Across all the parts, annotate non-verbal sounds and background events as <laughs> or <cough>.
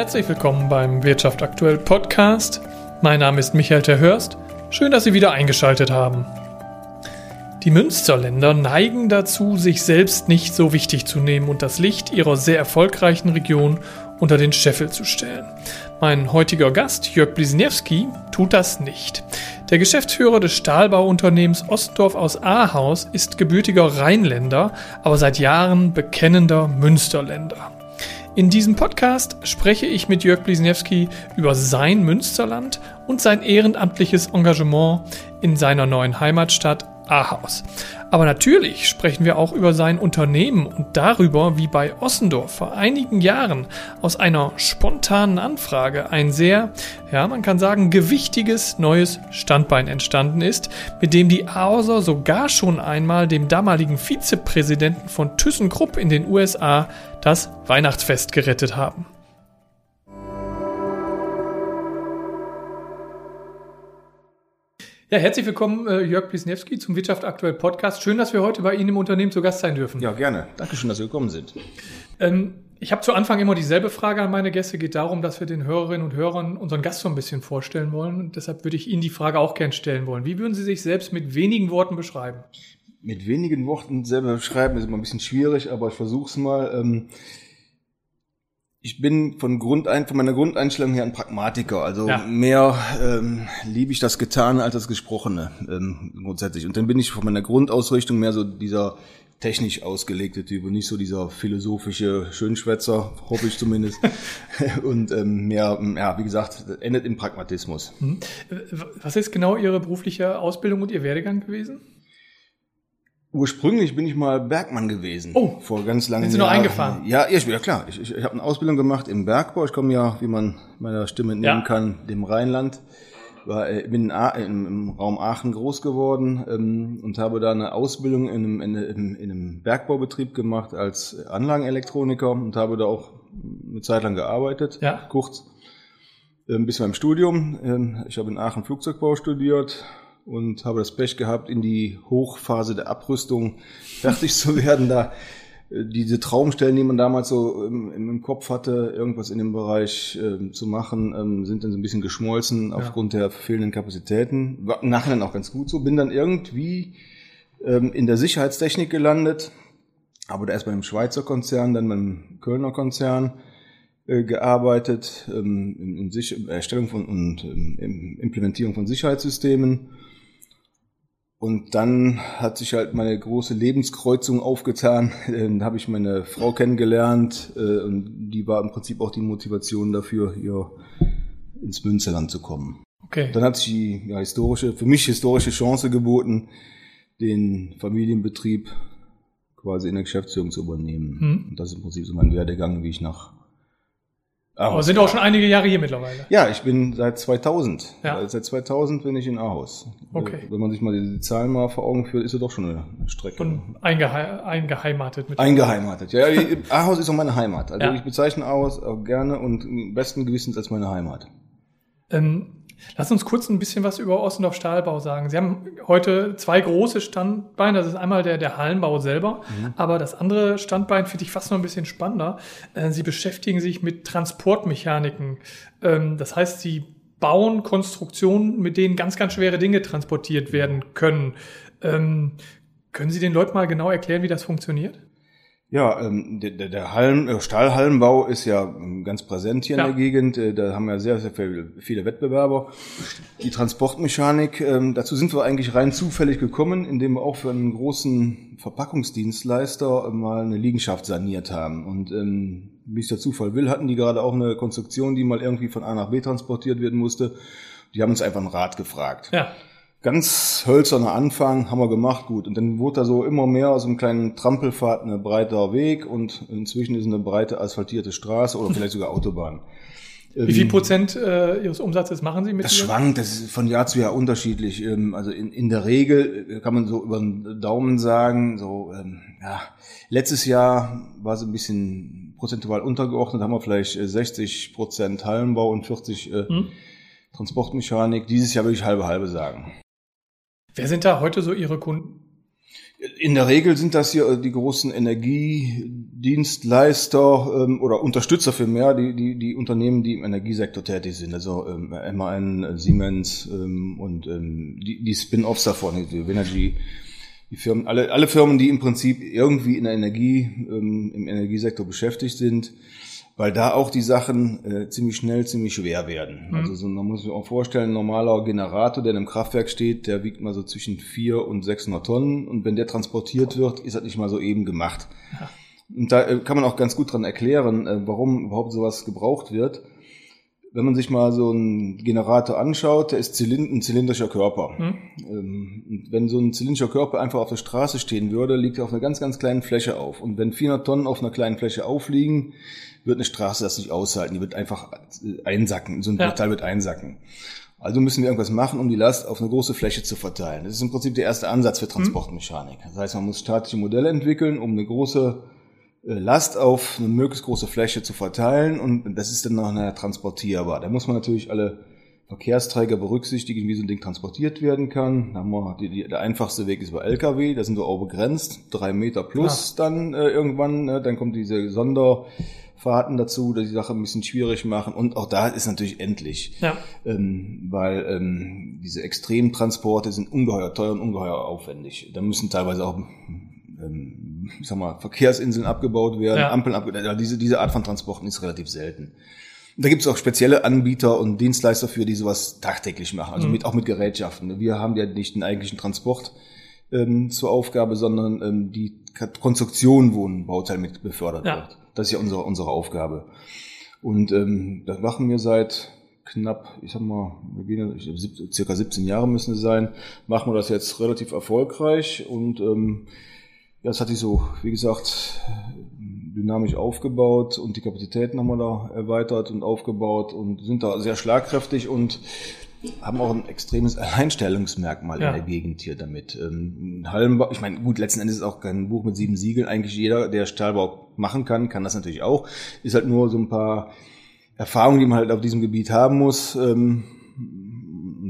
Herzlich willkommen beim Wirtschaft aktuell Podcast. Mein Name ist Michael Terhörst. Schön, dass Sie wieder eingeschaltet haben. Die Münsterländer neigen dazu, sich selbst nicht so wichtig zu nehmen und das Licht ihrer sehr erfolgreichen Region unter den Scheffel zu stellen. Mein heutiger Gast, Jörg Blisniewski, tut das nicht. Der Geschäftsführer des Stahlbauunternehmens Ostdorf aus Ahaus ist gebürtiger Rheinländer, aber seit Jahren bekennender Münsterländer. In diesem Podcast spreche ich mit Jörg Blisniewski über sein Münsterland und sein ehrenamtliches Engagement in seiner neuen Heimatstadt Ahaus. Aber natürlich sprechen wir auch über sein Unternehmen und darüber, wie bei Ossendorf vor einigen Jahren aus einer spontanen Anfrage ein sehr, ja, man kann sagen, gewichtiges neues Standbein entstanden ist, mit dem die Ahauser sogar schon einmal dem damaligen Vizepräsidenten von ThyssenKrupp in den USA das Weihnachtsfest gerettet haben. Ja, herzlich willkommen, äh, Jörg Pisniewski zum Wirtschaft aktuell Podcast. Schön, dass wir heute bei Ihnen im Unternehmen zu Gast sein dürfen. Ja, gerne. Dankeschön, dass Sie gekommen sind. Ähm, ich habe zu Anfang immer dieselbe Frage an meine Gäste. Geht darum, dass wir den Hörerinnen und Hörern unseren Gast so ein bisschen vorstellen wollen. Und deshalb würde ich Ihnen die Frage auch gern stellen wollen. Wie würden Sie sich selbst mit wenigen Worten beschreiben? Mit wenigen Worten selber beschreiben ist immer ein bisschen schwierig, aber ich versuche es mal. Ähm ich bin von Grund ein, von meiner Grundeinstellung her ein Pragmatiker. Also ja. mehr ähm, liebe ich das Getane als das Gesprochene ähm, grundsätzlich. Und dann bin ich von meiner Grundausrichtung mehr so dieser technisch ausgelegte Typ und nicht so dieser philosophische Schönschwätzer, hoffe ich zumindest. <laughs> und ähm, mehr, ja, wie gesagt, endet im Pragmatismus. Mhm. Was ist genau Ihre berufliche Ausbildung und Ihr Werdegang gewesen? Ursprünglich bin ich mal Bergmann gewesen. Oh, vor ganz langen Jahren. Sind Sie noch eingefahren? Ja, ich, ja klar. Ich, ich, ich habe eine Ausbildung gemacht im Bergbau. Ich komme ja, wie man meiner Stimme entnehmen ja. kann, dem Rheinland. War, äh, bin in, im Raum Aachen groß geworden ähm, und habe da eine Ausbildung in einem, in, in, in einem Bergbaubetrieb gemacht als Anlagenelektroniker und habe da auch eine Zeit lang gearbeitet, ja. kurz, ähm, bis beim Studium. Ähm, ich habe in Aachen Flugzeugbau studiert, und habe das Pech gehabt, in die Hochphase der Abrüstung <laughs> fertig zu werden. Da äh, diese Traumstellen, die man damals so im, im Kopf hatte, irgendwas in dem Bereich äh, zu machen, ähm, sind dann so ein bisschen geschmolzen ja. aufgrund der fehlenden Kapazitäten. War nachher dann auch ganz gut so. Bin dann irgendwie ähm, in der Sicherheitstechnik gelandet, aber da erst bei einem Schweizer Konzern, dann beim Kölner Konzern äh, gearbeitet, ähm, in, in Erstellung von und ähm, Implementierung von Sicherheitssystemen und dann hat sich halt meine große Lebenskreuzung aufgetan. <laughs> Dann habe ich meine Frau kennengelernt äh, und die war im Prinzip auch die Motivation dafür, hier ins Münsterland zu kommen. Okay. Dann hat sich die ja, historische, für mich historische Chance geboten, den Familienbetrieb quasi in der Geschäftsführung zu übernehmen. Hm. Und das ist im Prinzip so mein Werdegang, wie ich nach Ahaus. Aber sind auch schon einige Jahre hier mittlerweile. Ja, ich bin seit 2000. Ja. Seit 2000 bin ich in Ahaus. Okay. Wenn man sich mal die Zahlen mal vor Augen führt, ist es doch schon eine Strecke. Und eingehe eingeheimatet. Mit eingeheimatet. Ja, Ahaus ist auch meine Heimat. Also ja. ich bezeichne Ahaus auch gerne und im besten Gewissens als meine Heimat. Ähm, Lass uns kurz ein bisschen was über Ossendorf Stahlbau sagen. Sie haben heute zwei große Standbeine. Das ist einmal der, der Hallenbau selber, mhm. aber das andere Standbein finde ich fast noch ein bisschen spannender. Äh, Sie beschäftigen sich mit Transportmechaniken. Ähm, das heißt, Sie bauen Konstruktionen, mit denen ganz, ganz schwere Dinge transportiert werden können. Ähm, können Sie den Leuten mal genau erklären, wie das funktioniert? Ja, ähm, der, der Hallen, äh, Stahlhallenbau ist ja ähm, ganz präsent hier ja. in der Gegend. Äh, da haben wir sehr, sehr viele Wettbewerber. Die Transportmechanik, ähm, dazu sind wir eigentlich rein zufällig gekommen, indem wir auch für einen großen Verpackungsdienstleister mal eine Liegenschaft saniert haben. Und ähm, wie es der Zufall will, hatten die gerade auch eine Konstruktion, die mal irgendwie von A nach B transportiert werden musste. Die haben uns einfach einen Rat gefragt. Ja ganz hölzerner Anfang, haben wir gemacht, gut. Und dann wurde da so immer mehr aus einem kleinen Trampelpfad ein breiter Weg und inzwischen ist eine breite asphaltierte Straße oder vielleicht sogar Autobahn. Wie viel ähm, Prozent äh, Ihres Umsatzes machen Sie mit? Das schwankt, das ist von Jahr zu Jahr unterschiedlich. Ähm, also in, in der Regel äh, kann man so über den Daumen sagen, so ähm, ja, letztes Jahr war es ein bisschen prozentual untergeordnet, haben wir vielleicht 60 äh, Prozent Hallenbau und 40 äh, hm. Transportmechanik. Dieses Jahr würde ich halbe halbe sagen. Wer sind da heute so Ihre Kunden? In der Regel sind das hier die großen Energie Dienstleister ähm, oder Unterstützer für mehr, die, die, die Unternehmen, die im Energiesektor tätig sind, also ähm, MAN, Siemens ähm, und ähm, die, die Spin-offs davon, die Energy, die Firmen, alle, alle Firmen, die im Prinzip irgendwie in der Energie, ähm, im Energiesektor beschäftigt sind, weil da auch die Sachen äh, ziemlich schnell, ziemlich schwer werden. Mhm. Also so, man muss sich auch vorstellen, ein normaler Generator, der in einem Kraftwerk steht, der wiegt mal so zwischen 4 und 600 Tonnen und wenn der transportiert wird, ist das nicht mal so eben gemacht. Ja. Und da äh, kann man auch ganz gut dran erklären, äh, warum überhaupt sowas gebraucht wird wenn man sich mal so einen Generator anschaut, der ist Zylind ein zylindrischer Körper. Hm. wenn so ein zylindrischer Körper einfach auf der Straße stehen würde, liegt er auf einer ganz, ganz kleinen Fläche auf. Und wenn 400 Tonnen auf einer kleinen Fläche aufliegen, wird eine Straße das nicht aushalten. Die wird einfach einsacken. So ein ja. Teil wird einsacken. Also müssen wir irgendwas machen, um die Last auf eine große Fläche zu verteilen. Das ist im Prinzip der erste Ansatz für hm. Transportmechanik. Das heißt, man muss statische Modelle entwickeln, um eine große äh, Last auf eine möglichst große Fläche zu verteilen und das ist dann noch transportierbar. Da muss man natürlich alle Verkehrsträger berücksichtigen, wie so ein Ding transportiert werden kann. Da haben wir die, die, der einfachste Weg ist über LKW, da sind wir auch begrenzt, drei Meter plus ja. dann äh, irgendwann. Ne? Dann kommt diese Sonderfahrten dazu, die die Sache ein bisschen schwierig machen. Und auch da ist natürlich endlich, ja. ähm, weil ähm, diese Extremtransporte sind ungeheuer teuer und ungeheuer aufwendig. Da müssen teilweise auch ähm, ich sag mal, Verkehrsinseln abgebaut werden, ja. Ampeln abgebaut werden. Diese, diese Art von Transporten ist relativ selten. Da gibt es auch spezielle Anbieter und Dienstleister für, die sowas tagtäglich machen, also mhm. mit, auch mit Gerätschaften. Wir haben ja nicht den eigentlichen Transport ähm, zur Aufgabe, sondern ähm, die Konstruktion, wo ein Bauteil mit befördert ja. wird. Das ist ja unsere, unsere Aufgabe. Und ähm, das machen wir seit knapp, ich sag mal, wir gehen, ich, circa 17 Jahre müssen es sein, machen wir das jetzt relativ erfolgreich und ähm, ja, es hat sich so, wie gesagt, dynamisch aufgebaut und die Kapazitäten haben wir da erweitert und aufgebaut und sind da sehr schlagkräftig und haben auch ein extremes Alleinstellungsmerkmal ja. in der Gegend hier damit. Ähm, Hallenbau, ich meine, gut, letzten Endes ist auch kein Buch mit sieben Siegeln. Eigentlich jeder, der Stahlbau machen kann, kann das natürlich auch. Ist halt nur so ein paar Erfahrungen, die man halt auf diesem Gebiet haben muss. Ähm,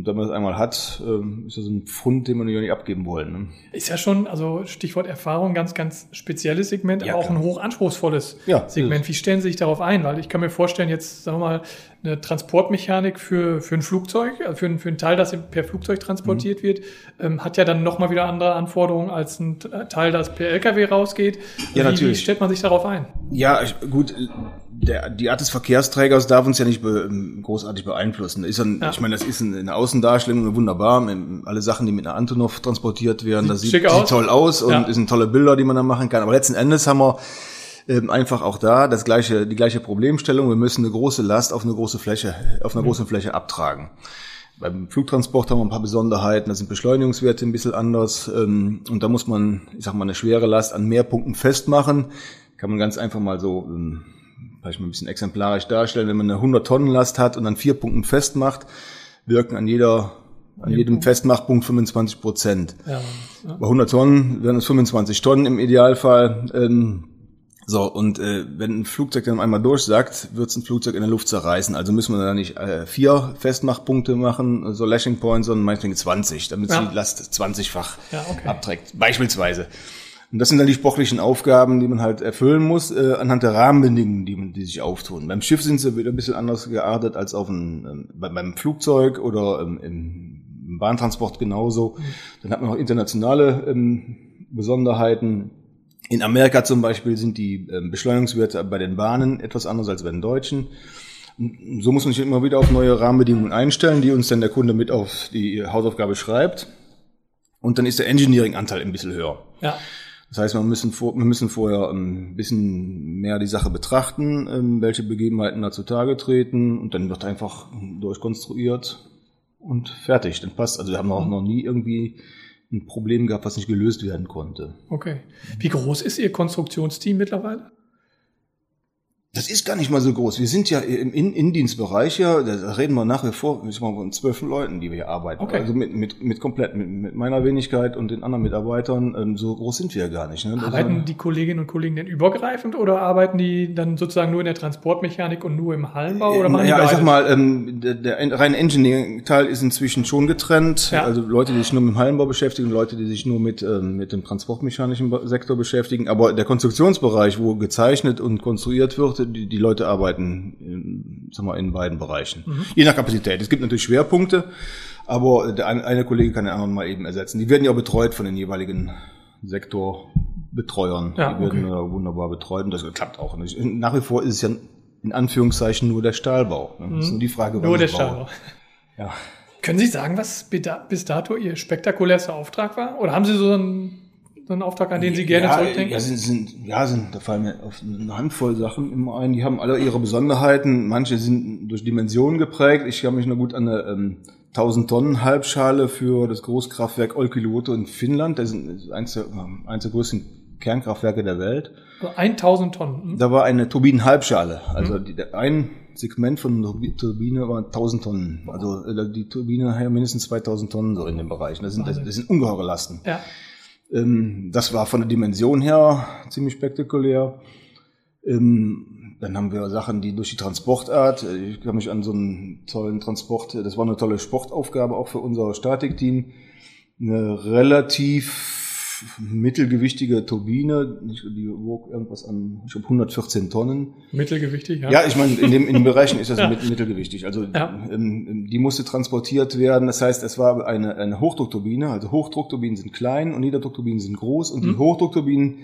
und wenn man das einmal hat, ähm, ist das ein Pfund, den man ja nicht abgeben wollen. Ne? Ist ja schon, also Stichwort Erfahrung, ganz, ganz spezielles Segment, ja, aber auch ein hochanspruchsvolles ja, Segment. Wie stellen Sie sich darauf ein? Weil ich kann mir vorstellen, jetzt, sagen wir mal, eine Transportmechanik für, für ein Flugzeug, also für, ein, für ein Teil, das per Flugzeug transportiert mhm. wird, ähm, hat ja dann nochmal wieder andere Anforderungen als ein Teil, das per LKW rausgeht. Ja, wie, natürlich. Wie stellt man sich darauf ein? Ja, gut, der, die Art des Verkehrsträgers darf uns ja nicht be, ähm, großartig beeinflussen. Ist ein, ja. Ich meine, das ist eine Außendarstellung wunderbar. Alle Sachen, die mit einer Antonov transportiert werden, sieht das sieht, sieht toll aus und ja. sind tolle Bilder, die man da machen kann. Aber letzten Endes haben wir ähm, einfach auch da das gleiche, die gleiche Problemstellung. Wir müssen eine große Last auf eine große Fläche, auf einer mhm. großen Fläche abtragen. Beim Flugtransport haben wir ein paar Besonderheiten, da sind Beschleunigungswerte ein bisschen anders ähm, und da muss man, ich sag mal, eine schwere Last an mehr Punkten festmachen. Kann man ganz einfach mal so vielleicht mal ein bisschen exemplarisch darstellen, wenn man eine 100 Tonnen Last hat und an vier Punkten festmacht, wirken an jeder an jedem Festmachpunkt 25 Prozent. Ja, ja. Bei 100 Tonnen wären es 25 Tonnen im Idealfall. Ähm, so, und äh, wenn ein Flugzeug dann einmal durchsagt, wird es ein Flugzeug in der Luft zerreißen. Also müssen wir da nicht äh, vier Festmachpunkte machen, so Lashing Points, sondern meinetwegen 20, damit ja. die Last 20-fach ja, okay. abträgt. Beispielsweise. Und das sind dann die sportlichen Aufgaben, die man halt erfüllen muss, äh, anhand der Rahmenbedingungen, die, die sich auftun. Beim Schiff sind sie wieder ein bisschen anders geartet als auf ein, ähm, beim Flugzeug oder ähm, im Bahntransport genauso. Dann hat man noch internationale ähm, Besonderheiten. In Amerika zum Beispiel sind die ähm, Beschleunigungswerte bei den Bahnen etwas anders als bei den deutschen. So muss man sich immer wieder auf neue Rahmenbedingungen einstellen, die uns dann der Kunde mit auf die Hausaufgabe schreibt. Und dann ist der Engineering-Anteil ein bisschen höher. Ja. Das heißt, wir müssen, vor, wir müssen vorher ein bisschen mehr die Sache betrachten, ähm, welche Begebenheiten da zutage treten und dann wird einfach durchkonstruiert und fertig. Dann passt. Also wir haben auch noch nie irgendwie ein Problem gehabt, was nicht gelöst werden konnte. Okay. Wie groß ist Ihr Konstruktionsteam mittlerweile? Das ist gar nicht mal so groß. Wir sind ja im In Indienstbereich ja, da reden wir nach wie vor ich mal, von zwölf Leuten, die wir hier arbeiten. Okay. Also mit, mit, mit komplett, mit, mit meiner Wenigkeit und den anderen Mitarbeitern, ähm, so groß sind wir ja gar nicht. Ne? Arbeiten war, die Kolleginnen und Kollegen denn übergreifend oder arbeiten die dann sozusagen nur in der Transportmechanik und nur im Hallenbau? Oder machen ja, die ich sag mal, ähm, der, der reine Engineering-Teil ist inzwischen schon getrennt. Ja. Also Leute, die sich nur mit dem Hallenbau beschäftigen, Leute, die sich nur mit, ähm, mit dem transportmechanischen Sektor beschäftigen. Aber der Konstruktionsbereich, wo gezeichnet und konstruiert wird, die, die Leute arbeiten in, sag mal, in beiden Bereichen. Mhm. Je nach Kapazität. Es gibt natürlich Schwerpunkte, aber der eine Kollege kann den anderen mal eben ersetzen. Die werden ja auch betreut von den jeweiligen Sektorbetreuern. Ja, die werden okay. wunderbar betreut und das klappt auch. Nach wie vor ist es ja in Anführungszeichen nur der Stahlbau. Das ist mhm. nur die Frage, Nur der Stahlbau. Ja. Können Sie sagen, was bis dato Ihr spektakulärster Auftrag war? Oder haben Sie so einen so ein Auftrag, an den Sie gerne ja, zurückdenken? Ja, sind, sind, ja, sind, da fallen mir auf eine Handvoll Sachen immer ein. Die haben alle ihre Besonderheiten. Manche sind durch Dimensionen geprägt. Ich kann mich noch gut an eine ähm, 1000 Tonnen Halbschale für das Großkraftwerk Olkiluoto in Finnland. Das ist eins der, eins der größten Kernkraftwerke der Welt. 1000 Tonnen. Hm? Da war eine Turbinenhalbschale. Also hm. die, ein Segment von der Turbine war 1000 Tonnen. Also äh, die Turbine hat ja mindestens 2000 Tonnen so in dem Bereich. Das sind, das, das sind ungeheure Lasten. Ja. Ähm, das war von der Dimension her ziemlich spektakulär. Ähm, dann haben wir Sachen, die durch die Transportart, äh, ich kann mich an so einen tollen Transport, das war eine tolle Sportaufgabe auch für unser Statikteam, eine relativ mittelgewichtige Turbine, die wog irgendwas an, ich glaube 114 Tonnen. Mittelgewichtig, ja. Ja, ich meine, in, dem, in den Bereichen ist das ja. mittelgewichtig. Also ja. ähm, die musste transportiert werden. Das heißt, es war eine, eine Hochdruckturbine. Also Hochdruckturbinen sind klein und Niederdruckturbinen sind groß. Und mhm. die Hochdruckturbinen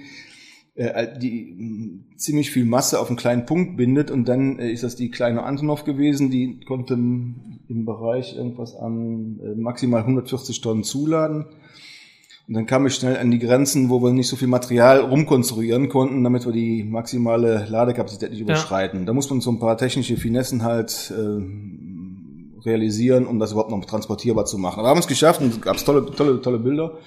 äh, die ziemlich viel Masse auf einen kleinen Punkt bindet und dann äh, ist das die kleine Antonov gewesen, die konnte im Bereich irgendwas an äh, maximal 140 Tonnen zuladen. Und dann kam ich schnell an die Grenzen, wo wir nicht so viel Material rumkonstruieren konnten, damit wir die maximale Ladekapazität nicht überschreiten. Ja. Da muss man so ein paar technische Finessen halt äh, realisieren, um das überhaupt noch transportierbar zu machen. Aber wir haben es geschafft und es gab tolle, tolle, tolle Bilder.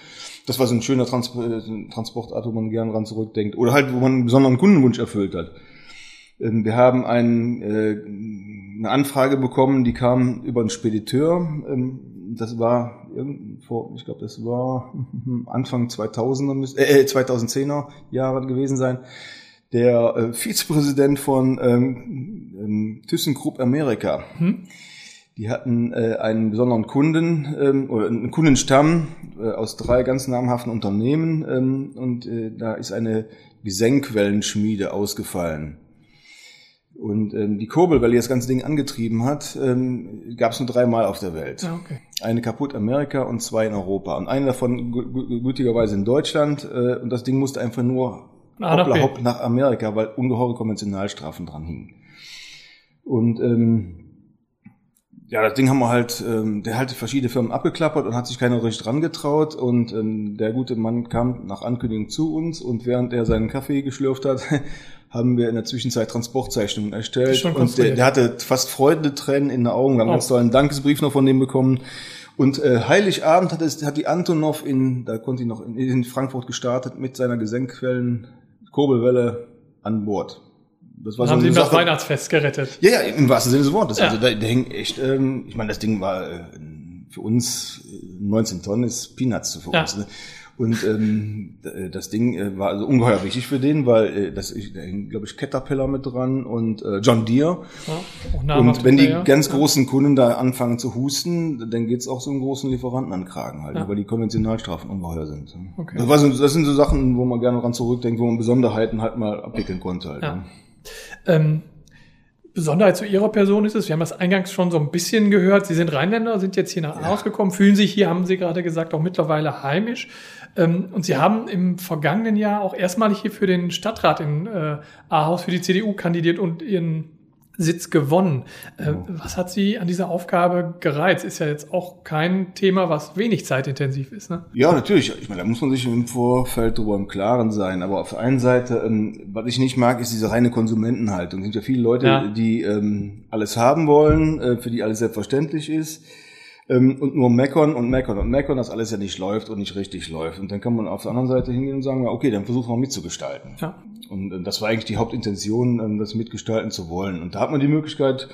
Das war so ein schöner Trans äh, Transportart, wo man gerne dran zurückdenkt. Oder halt, wo man einen besonderen Kundenwunsch erfüllt hat. Ähm, wir haben ein, äh, eine Anfrage bekommen, die kam über einen Spediteur. Ähm, das war vor, ich glaube, das war <laughs> Anfang 2000er, äh, 2010er Jahre gewesen sein. Der äh, Vizepräsident von ähm, ähm, ThyssenKrupp Amerika. Hm? Die hatten äh, einen besonderen Kunden ähm, oder einen Kundenstamm äh, aus drei ganz namhaften Unternehmen ähm, und äh, da ist eine Gesenkwellenschmiede ausgefallen. Und ähm, die Kurbel, die das ganze Ding angetrieben hat, ähm, gab es nur dreimal auf der Welt. Ah, okay. Eine kaputt Amerika und zwei in Europa. Und eine davon gütigerweise in Deutschland. Äh, und das Ding musste einfach nur ah, hoppla, hopp nach Amerika, weil ungeheure Konventionalstrafen dran hingen. Und ähm, ja, das Ding haben wir halt, ähm, der hat verschiedene Firmen abgeklappert und hat sich keiner richtig dran getraut. Und ähm, der gute Mann kam nach Ankündigung zu uns und während er seinen Kaffee geschlürft hat, <laughs> haben wir in der Zwischenzeit Transportzeichnungen erstellt. Und der, der, hatte fast Freudentränen in den Augen. Wir haben oh. ganz tollen Dankesbrief noch von dem bekommen. Und äh, Heiligabend hat, es, hat die Antonov in, da konnte ich noch in, in Frankfurt gestartet mit seiner Gesenkquellen Kurbelwelle an Bord. Das war so haben sie das Weihnachtsfest gerettet. Ja, ja, im wahrsten Sinne des Wortes. Ja. Also da, da hing echt, ähm, ich meine, das Ding war äh, für uns 19 äh, Tonnen ist Peanuts für ja. uns. Ne? Und ähm, das Ding äh, war also ungeheuer wichtig für den, weil äh, das da hing, glaube ich, Caterpillar mit dran und äh, John Deere. Ja, und wenn die ja. ganz großen Kunden da anfangen zu husten, dann geht's auch so einen großen Lieferanten an Kragen halt, ja. weil die Konventionalstrafen ungeheuer sind. Okay. Das, war so, das sind so Sachen, wo man gerne dran zurückdenkt, wo man Besonderheiten halt mal abwickeln konnte. Halt, ja. Ne? Ähm, Besonderheit zu Ihrer Person ist es, wir haben das eingangs schon so ein bisschen gehört, Sie sind Rheinländer, sind jetzt hier nach Aarhus gekommen, fühlen sich hier, haben Sie gerade gesagt, auch mittlerweile heimisch. Ähm, und Sie haben im vergangenen Jahr auch erstmalig hier für den Stadtrat in äh, Aarhus für die CDU kandidiert und Ihren Sitz gewonnen. Äh, was hat Sie an dieser Aufgabe gereizt? Ist ja jetzt auch kein Thema, was wenig zeitintensiv ist. Ne? Ja, natürlich. Ich meine, da muss man sich im Vorfeld darüber im Klaren sein. Aber auf der einen Seite, ähm, was ich nicht mag, ist diese reine Konsumentenhaltung. Es sind ja viele Leute, ja. die ähm, alles haben wollen, äh, für die alles selbstverständlich ist. Ähm, und nur meckern und meckern und meckern, dass alles ja nicht läuft und nicht richtig läuft. Und dann kann man auf der anderen Seite hingehen und sagen, okay, dann versuchen wir mitzugestalten. Ja. Und äh, das war eigentlich die Hauptintention, ähm, das mitgestalten zu wollen. Und da hat man die Möglichkeit,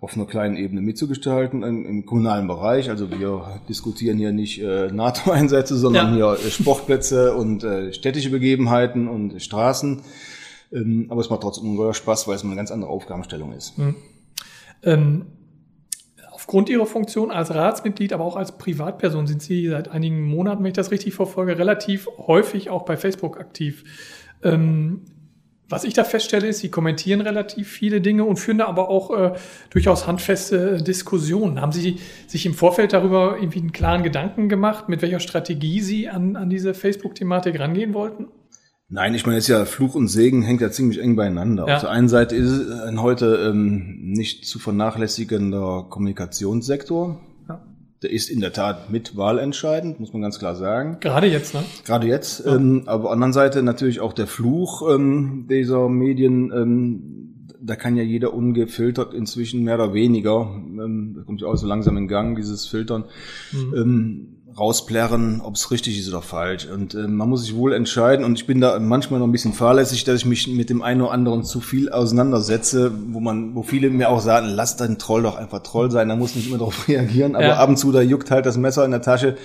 auf einer kleinen Ebene mitzugestalten im, im kommunalen Bereich. Also wir diskutieren hier nicht äh, NATO-Einsätze, sondern ja. hier äh, Sportplätze und äh, städtische Begebenheiten und Straßen. Ähm, aber es macht trotzdem ungeheuer Spaß, weil es eine ganz andere Aufgabenstellung ist. Mhm. Ähm, aufgrund Ihrer Funktion als Ratsmitglied, aber auch als Privatperson sind Sie seit einigen Monaten, wenn ich das richtig verfolge, relativ häufig auch bei Facebook aktiv. Ähm, was ich da feststelle, ist, sie kommentieren relativ viele Dinge und führen da aber auch äh, durchaus handfeste Diskussionen. Haben Sie sich im Vorfeld darüber irgendwie einen klaren Gedanken gemacht, mit welcher Strategie Sie an, an diese Facebook-Thematik rangehen wollten? Nein, ich meine, jetzt ja Fluch und Segen hängt ja ziemlich eng beieinander. Ja. Auf der einen Seite ist es ein heute ähm, nicht zu vernachlässigender Kommunikationssektor der ist in der Tat mit wahlentscheidend, muss man ganz klar sagen. Gerade jetzt, ne? Gerade jetzt. Ja. Ähm, aber auf der anderen Seite natürlich auch der Fluch ähm, dieser Medien. Ähm, da kann ja jeder ungefiltert inzwischen mehr oder weniger, ähm, das kommt ja auch so langsam in Gang, dieses Filtern, mhm. ähm, rausplärren, ob es richtig ist oder falsch. Und äh, man muss sich wohl entscheiden. Und ich bin da manchmal noch ein bisschen fahrlässig, dass ich mich mit dem einen oder anderen zu viel auseinandersetze, wo man, wo viele mir auch sagen, lass dein Troll doch einfach Troll sein, da muss nicht immer <laughs> darauf reagieren. Aber ja. ab und zu, da juckt halt das Messer in der Tasche.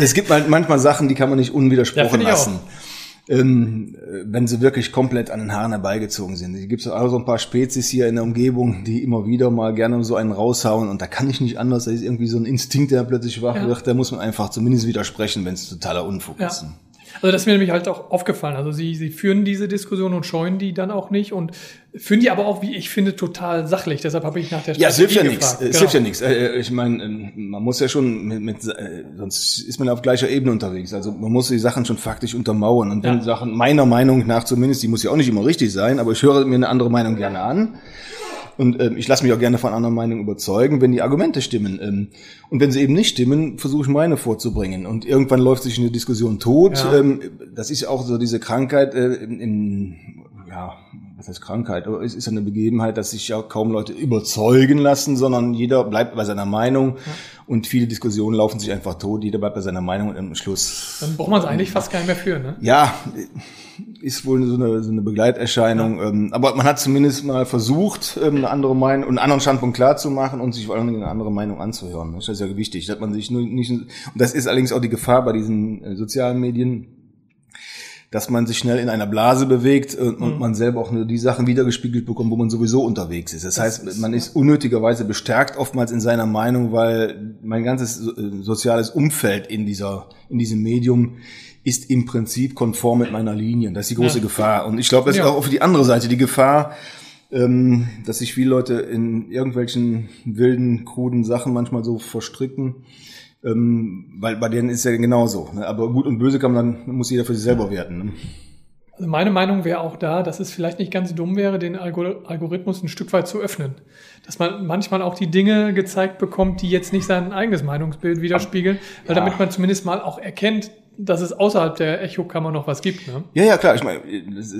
es gibt halt manchmal Sachen, die kann man nicht unwidersprochen ja, lassen. Auch ähm, wenn sie wirklich komplett an den Haaren herbeigezogen sind. Es gibt auch so ein paar Spezies hier in der Umgebung, die immer wieder mal gerne so einen raushauen und da kann ich nicht anders, da ist irgendwie so ein Instinkt, der plötzlich wach ja. wird, da muss man einfach zumindest widersprechen, wenn es totaler Unfug ja. ist. Also das ist mir nämlich halt auch aufgefallen. Also sie, sie führen diese Diskussion und scheuen die dann auch nicht und führen die aber auch, wie ich finde, total sachlich. Deshalb habe ich nach der Strategie Ja, es hilft ja nichts. Es genau. hilft ja nichts. Äh, ich meine, ähm, man muss ja schon mit, mit äh, sonst ist man auf gleicher Ebene unterwegs. Also man muss die Sachen schon faktisch untermauern. Und wenn ja. Sachen meiner Meinung nach zumindest, die muss ja auch nicht immer richtig sein, aber ich höre mir eine andere Meinung gerne an. Und ähm, ich lasse mich auch gerne von anderen Meinungen überzeugen, wenn die Argumente stimmen. Ähm, und wenn sie eben nicht stimmen, versuche ich meine vorzubringen. Und irgendwann läuft sich eine Diskussion tot. Ja. Ähm, das ist ja auch so diese Krankheit äh, in, in ja, was heißt Krankheit, aber es ist eine Begebenheit, dass sich ja kaum Leute überzeugen lassen, sondern jeder bleibt bei seiner Meinung ja. und viele Diskussionen laufen sich einfach tot, jeder bleibt bei seiner Meinung und am Schluss. Dann braucht man es eigentlich fast gar nicht mehr führen, ne? Ja, ist wohl so eine, so eine Begleiterscheinung. Ja. Ähm, aber man hat zumindest mal versucht, ähm, eine andere Meinung, einen anderen Standpunkt klar zu machen und sich vor allem eine andere Meinung anzuhören. Das ist ja wichtig, dass man sich nur nicht, und das ist allerdings auch die Gefahr bei diesen äh, sozialen Medien, dass man sich schnell in einer Blase bewegt und, und mhm. man selber auch nur die Sachen wiedergespiegelt bekommt, wo man sowieso unterwegs ist. Das, das heißt, ist, man ist unnötigerweise bestärkt oftmals in seiner Meinung, weil mein ganzes äh, soziales Umfeld in dieser, in diesem Medium ist im Prinzip konform mit meiner Linie. Das ist die große ja. Gefahr. Und ich glaube, das ja. ist auch für die andere Seite die Gefahr, ähm, dass sich viele Leute in irgendwelchen wilden, kruden Sachen manchmal so verstricken. Ähm, weil bei denen ist ja genauso. Ne? Aber gut und böse kann man dann, muss jeder für sich selber werten. Ne? Also meine Meinung wäre auch da, dass es vielleicht nicht ganz dumm wäre, den Algorithmus ein Stück weit zu öffnen. Dass man manchmal auch die Dinge gezeigt bekommt, die jetzt nicht sein eigenes Meinungsbild widerspiegeln, weil ja. damit man zumindest mal auch erkennt, dass es außerhalb der Echokammer noch was gibt. Ne? Ja, ja, klar. Ich meine, das,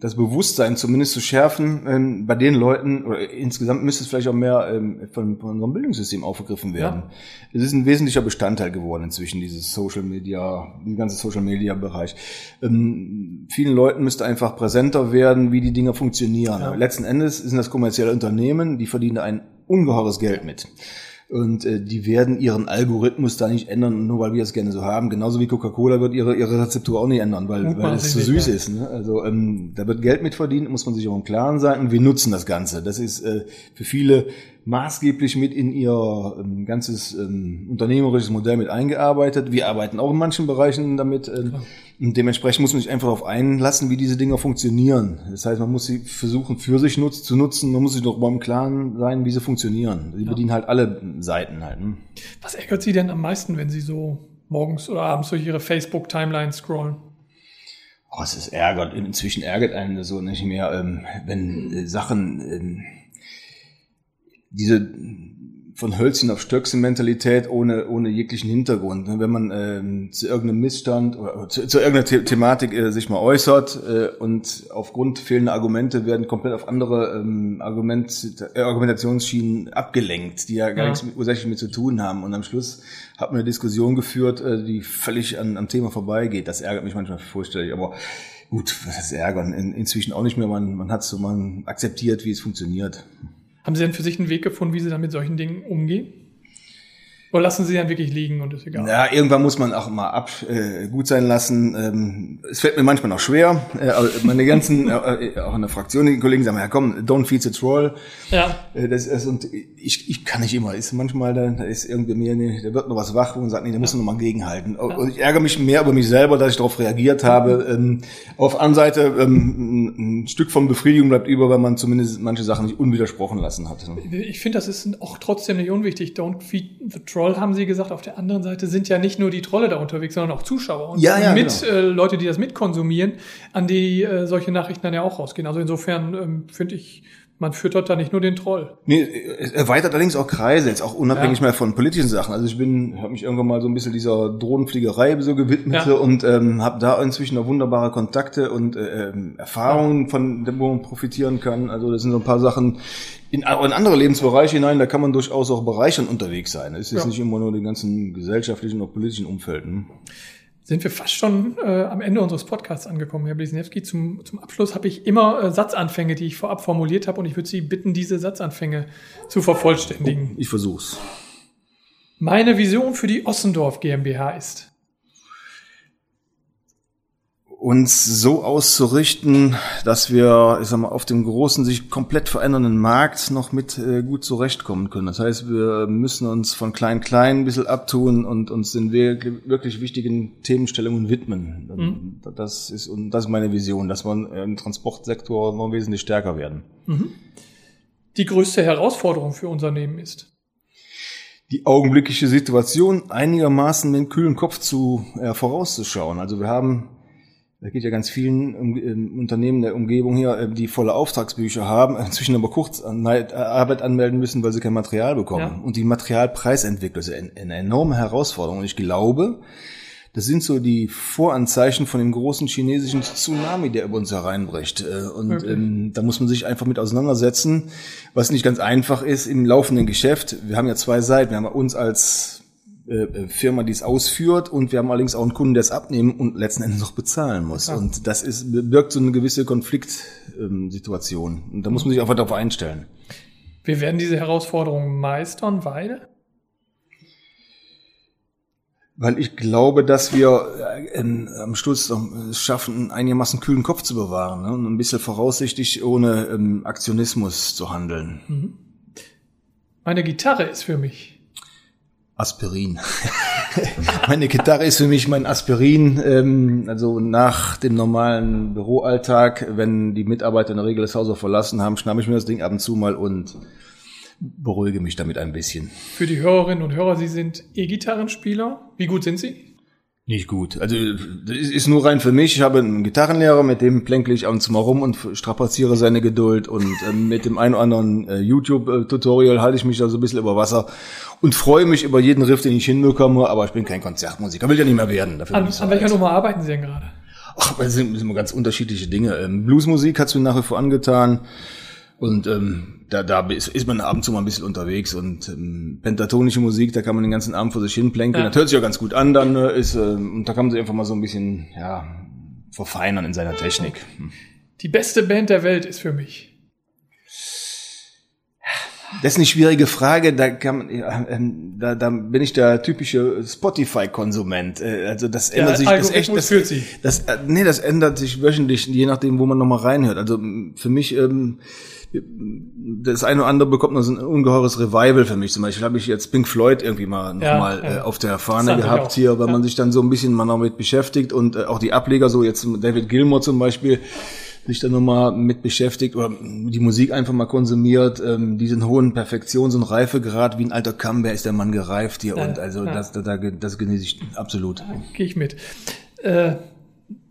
das Bewusstsein zumindest zu schärfen ähm, bei den Leuten, oder insgesamt müsste es vielleicht auch mehr ähm, von, von unserem Bildungssystem aufgegriffen werden. Ja. Es ist ein wesentlicher Bestandteil geworden inzwischen, dieses Social Media, die ganze Social Media Bereich. Ähm, vielen Leuten müsste einfach präsenter werden, wie die Dinge funktionieren. Ja. Letzten Endes sind das kommerzielle Unternehmen, die verdienen ein ungeheures Geld mit. Und äh, die werden ihren Algorithmus da nicht ändern, nur weil wir es gerne so haben. Genauso wie Coca-Cola wird ihre, ihre Rezeptur auch nicht ändern, weil, weil es zu süß ist. Ne? Also ähm, da wird Geld mit verdient, muss man sich auch im Klaren sein. Und wir nutzen das Ganze. Das ist äh, für viele maßgeblich mit in ihr ähm, ganzes ähm, unternehmerisches Modell mit eingearbeitet. Wir arbeiten auch in manchen Bereichen damit. Ähm, und dementsprechend muss man sich einfach darauf einlassen, wie diese Dinger funktionieren. Das heißt, man muss sie versuchen, für sich nutz, zu nutzen. Man muss sich doch mal im Klaren sein, wie sie funktionieren. Sie ja. bedienen halt alle Seiten halt. Ne? Was ärgert Sie denn am meisten, wenn Sie so morgens oder abends durch Ihre Facebook-Timeline scrollen? Oh, es ist ärgert. Inzwischen ärgert einen so nicht mehr, ähm, wenn äh, Sachen... Ähm, diese von Hölzchen auf Stöckchen Mentalität ohne, ohne jeglichen Hintergrund. Ne? Wenn man ähm, zu irgendeinem Missstand oder zu, zu irgendeiner The Thematik äh, sich mal äußert äh, und aufgrund fehlender Argumente werden komplett auf andere ähm, Argument, äh, Argumentationsschienen abgelenkt, die ja gar ja. nichts mit, ursächlich mit zu tun haben. Und am Schluss hat man eine Diskussion geführt, äh, die völlig an, am Thema vorbeigeht. Das ärgert mich manchmal fürchterlich. Aber gut, was ist ärgern? In, inzwischen auch nicht mehr. Man, man hat so, man akzeptiert, wie es funktioniert. Haben Sie denn für sich einen Weg gefunden, wie Sie dann mit solchen Dingen umgehen? Oder lassen Sie dann wirklich liegen und ist egal? Ja, irgendwann muss man auch mal ab äh, gut sein lassen. Ähm, es fällt mir manchmal noch schwer. Äh, meine ganzen, <laughs> äh, auch in der Fraktion, die Kollegen sagen, ja komm, don't feed the troll. Ja. Äh, das, das, und ich, ich kann nicht immer. Ist manchmal, da, da ist irgendwie mir, nee, da wird noch was wach und sagt, nee, da muss man noch mal gegenhalten. Ja. Und ich ärgere mich mehr über mich selber, dass ich darauf reagiert habe. Ähm, auf der anderen Seite, ähm, ein Stück von Befriedigung bleibt über, weil man zumindest manche Sachen nicht unwidersprochen lassen hat. Ich finde, das ist auch trotzdem nicht unwichtig. Don't feed the troll Troll haben Sie gesagt. Auf der anderen Seite sind ja nicht nur die Trolle da unterwegs, sondern auch Zuschauer und ja, ja, mit genau. äh, Leute, die das mitkonsumieren, an die äh, solche Nachrichten dann ja auch rausgehen. Also insofern ähm, finde ich, man füttert da nicht nur den Troll. Nee, es erweitert allerdings auch Kreise, jetzt auch unabhängig ja. mehr von politischen Sachen. Also ich bin, habe mich irgendwann mal so ein bisschen dieser Drohnenfliegerei so gewidmet ja. und ähm, habe da inzwischen noch wunderbare Kontakte und äh, ähm, Erfahrungen, ja. von wo man profitieren kann. Also das sind so ein paar Sachen, in, in andere Lebensbereiche hinein, da kann man durchaus auch bereichernd unterwegs sein. Es ist ja. nicht immer nur den ganzen gesellschaftlichen oder politischen Umfelden. Sind wir fast schon äh, am Ende unseres Podcasts angekommen, Herr Blisniewski. Zum, zum Abschluss habe ich immer äh, Satzanfänge, die ich vorab formuliert habe, und ich würde Sie bitten, diese Satzanfänge zu vervollständigen. Ich versuch's. Meine Vision für die Ossendorf GmbH ist uns so auszurichten, dass wir, ich sag mal, auf dem großen, sich komplett verändernden Markt noch mit äh, gut zurechtkommen können. Das heißt, wir müssen uns von klein klein ein bisschen abtun und uns den wirklich, wirklich wichtigen Themenstellungen widmen. Mhm. Das ist und das ist meine Vision, dass wir im Transportsektor noch wesentlich stärker werden. Mhm. Die größte Herausforderung für Unternehmen ist die augenblickliche Situation einigermaßen mit dem kühlen Kopf zu äh, vorauszuschauen. Also wir haben da geht ja ganz vielen um, um, Unternehmen der Umgebung hier, äh, die volle Auftragsbücher haben, <laughs> inzwischen aber kurz an, äh, Arbeit anmelden müssen, weil sie kein Material bekommen. Ja. Und die Materialpreisentwicklung ist eine, eine enorme Herausforderung. Und ich glaube, das sind so die Voranzeichen von dem großen chinesischen Tsunami, der über uns hereinbricht. Äh, und okay. ähm, da muss man sich einfach mit auseinandersetzen, was nicht ganz einfach ist im laufenden Geschäft. Wir haben ja zwei Seiten. Wir haben uns als äh, äh, Firma, die es ausführt und wir haben allerdings auch einen Kunden, der es abnehmen und letzten Endes noch bezahlen muss. Ja. Und das ist, birgt so eine gewisse Konfliktsituation. Und da muss man sich einfach darauf einstellen. Wir werden diese Herausforderungen meistern, weil? Weil ich glaube, dass wir äh, am Schluss es schaffen, einigermaßen kühlen Kopf zu bewahren ne? und ein bisschen voraussichtig ohne ähm, Aktionismus zu handeln. Mhm. Meine Gitarre ist für mich Aspirin. <laughs> Meine Gitarre ist für mich mein Aspirin. Ähm, also nach dem normalen Büroalltag, wenn die Mitarbeiter in der Regel das Haus auch verlassen haben, schnappe ich mir das Ding ab und zu mal und beruhige mich damit ein bisschen. Für die Hörerinnen und Hörer, Sie sind E-Gitarrenspieler. Wie gut sind Sie? Nicht gut. Also das ist nur rein für mich. Ich habe einen Gitarrenlehrer, mit dem plänkle ich ab und zu mal rum und strapaziere seine Geduld. Und äh, mit dem einen oder anderen äh, YouTube-Tutorial halte ich mich da so ein bisschen über Wasser und freue mich über jeden Riff, den ich hinbekomme. Aber ich bin kein Konzertmusiker, will ja nicht mehr werden. Dafür an, an welcher Nummer arbeiten Sie denn gerade? Ach, das sind, das sind immer ganz unterschiedliche Dinge. Ähm, Bluesmusik hat es mir nach wie vor angetan. Und ähm, da, da ist, ist man ab und zu mal ein bisschen unterwegs und ähm, pentatonische Musik, da kann man den ganzen Abend vor sich hin plänkeln. Ja. Das hört sich ja ganz gut an, dann äh, ist, äh, und da kann man sich einfach mal so ein bisschen, ja, verfeinern in seiner Technik. Hm. Die beste Band der Welt ist für mich. Das ist eine schwierige Frage. Da, kann, ja, ähm, da, da bin ich der typische Spotify-Konsument. Äh, also das ändert sich. Das echt. Das, sich. Das, äh, nee, das ändert sich wöchentlich, je nachdem, wo man nochmal reinhört. Also für mich. Ähm, das eine oder andere bekommt noch so ein ungeheures Revival für mich. Zum Beispiel habe ich jetzt Pink Floyd irgendwie mal ja, nochmal ja. äh, auf der Fahne gehabt hier, weil ja. man sich dann so ein bisschen mal noch mit beschäftigt und äh, auch die Ableger, so jetzt David Gilmour zum Beispiel, sich dann nochmal mit beschäftigt oder die Musik einfach mal konsumiert, ähm, diesen hohen Perfektions- und Reifegrad, wie ein alter Camembert ist der Mann gereift hier ja, und also ja. das, das, das genieße ich absolut. Gehe ich mit. Äh,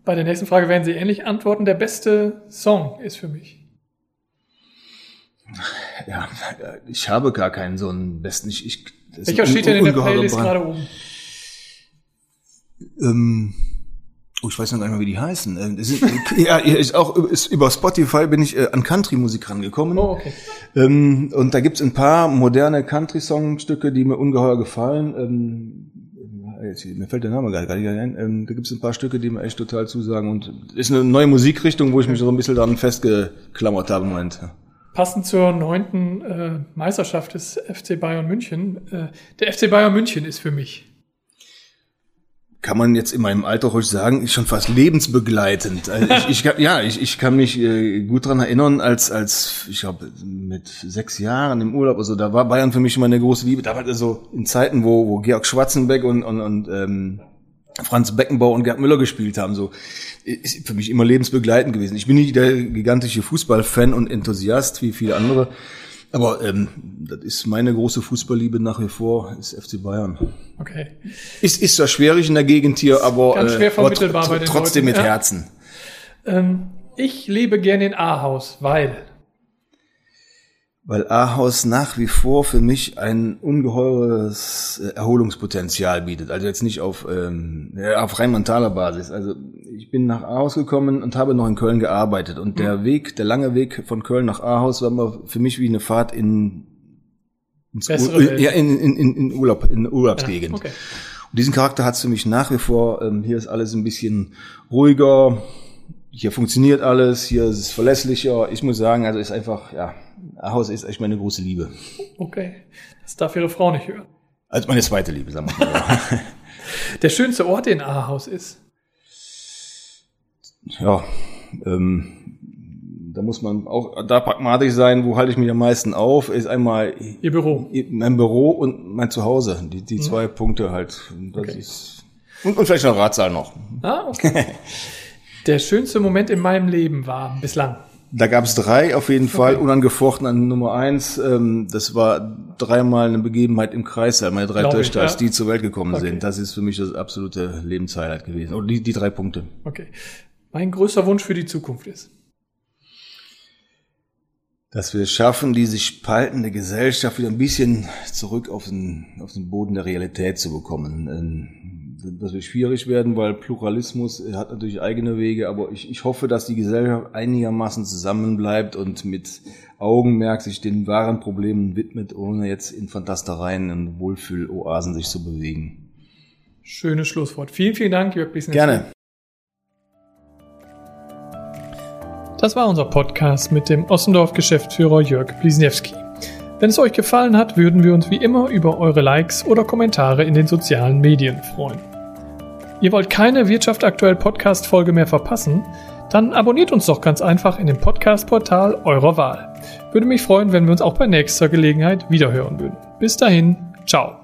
bei der nächsten Frage werden Sie ähnlich antworten. Der beste Song ist für mich. Ja, ich habe gar keinen so einen besten. Ich, ich, Welcher steht denn in der Playlist gerade oben? Ähm, oh, ich weiß noch gar nicht mehr, wie die heißen. Äh, sind, <laughs> ja, ist auch ist, über Spotify bin ich äh, an Country-Musik rangekommen. Oh, okay. Ähm, und da gibt's ein paar moderne Country-Songstücke, die mir ungeheuer gefallen. Ähm, jetzt, mir fällt der Name gar nicht ein. Ähm, da gibt's ein paar Stücke, die mir echt total zusagen. Und ist eine neue Musikrichtung, wo ich mich so ein bisschen daran festgeklammert habe im Moment. Passend zur neunten äh, Meisterschaft des FC Bayern München. Äh, der FC Bayern München ist für mich kann man jetzt in meinem Alter ruhig sagen, ist schon fast lebensbegleitend. Also ich, ich, ja, ich, ich kann mich äh, gut dran erinnern, als, als ich glaube, mit sechs Jahren im Urlaub, also da war Bayern für mich immer eine große Liebe. Da war das so in Zeiten, wo, wo Georg Schwarzenbeck und, und, und ähm, Franz Beckenbauer und Gerd Müller gespielt haben, so ist für mich immer lebensbegleitend gewesen. Ich bin nicht der gigantische Fußballfan und Enthusiast wie viele andere. Aber ähm, das ist meine große Fußballliebe nach wie vor, ist FC Bayern. Okay. Ist, ist zwar schwierig in der Gegend hier, aber, Ganz schwer vermittelbar äh, bei den trotzdem Leuten. mit Ja. Herzen. Ähm, ich lebe gerne in Ahaus, weil. Weil Ahaus nach wie vor für mich ein ungeheures äh, Erholungspotenzial bietet. Also jetzt nicht auf, ähm, auf rein mentaler Basis. Also ich bin nach Ahaus gekommen und habe noch in Köln gearbeitet. Und der Mhm. Weg, der lange Weg von Köln nach Ahaus war immer für mich wie eine Fahrt in, ins Ur- ja, in, in, in, in Urlaub, in Urlaubsgegend. Ja, okay. Und diesen Charakter hat es für mich nach wie vor. Ähm, hier ist alles ein bisschen ruhiger. Hier funktioniert alles. Hier ist es verlässlicher. Ich muss sagen, also ist einfach, ja, Ahaus ist echt meine große Liebe. Okay. Das darf Ihre Frau nicht hören. Also meine zweite Liebe, sagen wir mal. <laughs> <laughs> Der schönste Ort in Ahaus ist. ja, ähm, da muss man auch da pragmatisch sein. Wo halte ich mich am meisten auf? Ist einmal Ihr Büro. mein Büro und mein Zuhause. Die, die zwei Punkte halt. Und Das Okay. ist, und, und vielleicht noch Ratsaal noch. Ah, okay. <laughs> Der schönste Moment in meinem Leben war bislang. Da gab es drei auf jeden Fall, unangefochten an Nummer eins. Ähm, das war dreimal eine Begebenheit im Kreissaal, meine drei Glaub ich, Töchter, ja. als die zur Welt gekommen Okay. sind. Das ist für mich das absolute Lebenshighlight gewesen. Und die, die drei Punkte. Okay. Mein größter Wunsch für die Zukunft ist. Dass wir es schaffen, die sich spaltende Gesellschaft wieder ein bisschen zurück auf den, auf den Boden der Realität zu bekommen. Ähm, Das wird schwierig werden, weil Pluralismus hat natürlich eigene Wege, aber ich, ich hoffe, dass die Gesellschaft einigermaßen zusammenbleibt und mit Augenmerk sich den wahren Problemen widmet, ohne jetzt in Fantastereien und Wohlfühloasen sich zu bewegen. Schönes Schlusswort. Vielen, vielen Dank, Jörg Bliesner. Gerne. Das war unser Podcast mit dem Ossendorf-Geschäftsführer Jörg Bliesniewski. Wenn es euch gefallen hat, würden wir uns wie immer über eure Likes oder Kommentare in den sozialen Medien freuen. Ihr wollt keine Wirtschaft aktuell Podcast-Folge mehr verpassen? Dann abonniert uns doch ganz einfach in dem Podcast-Portal eurer Wahl. Würde mich freuen, wenn wir uns auch bei nächster Gelegenheit wiederhören würden. Bis dahin, ciao.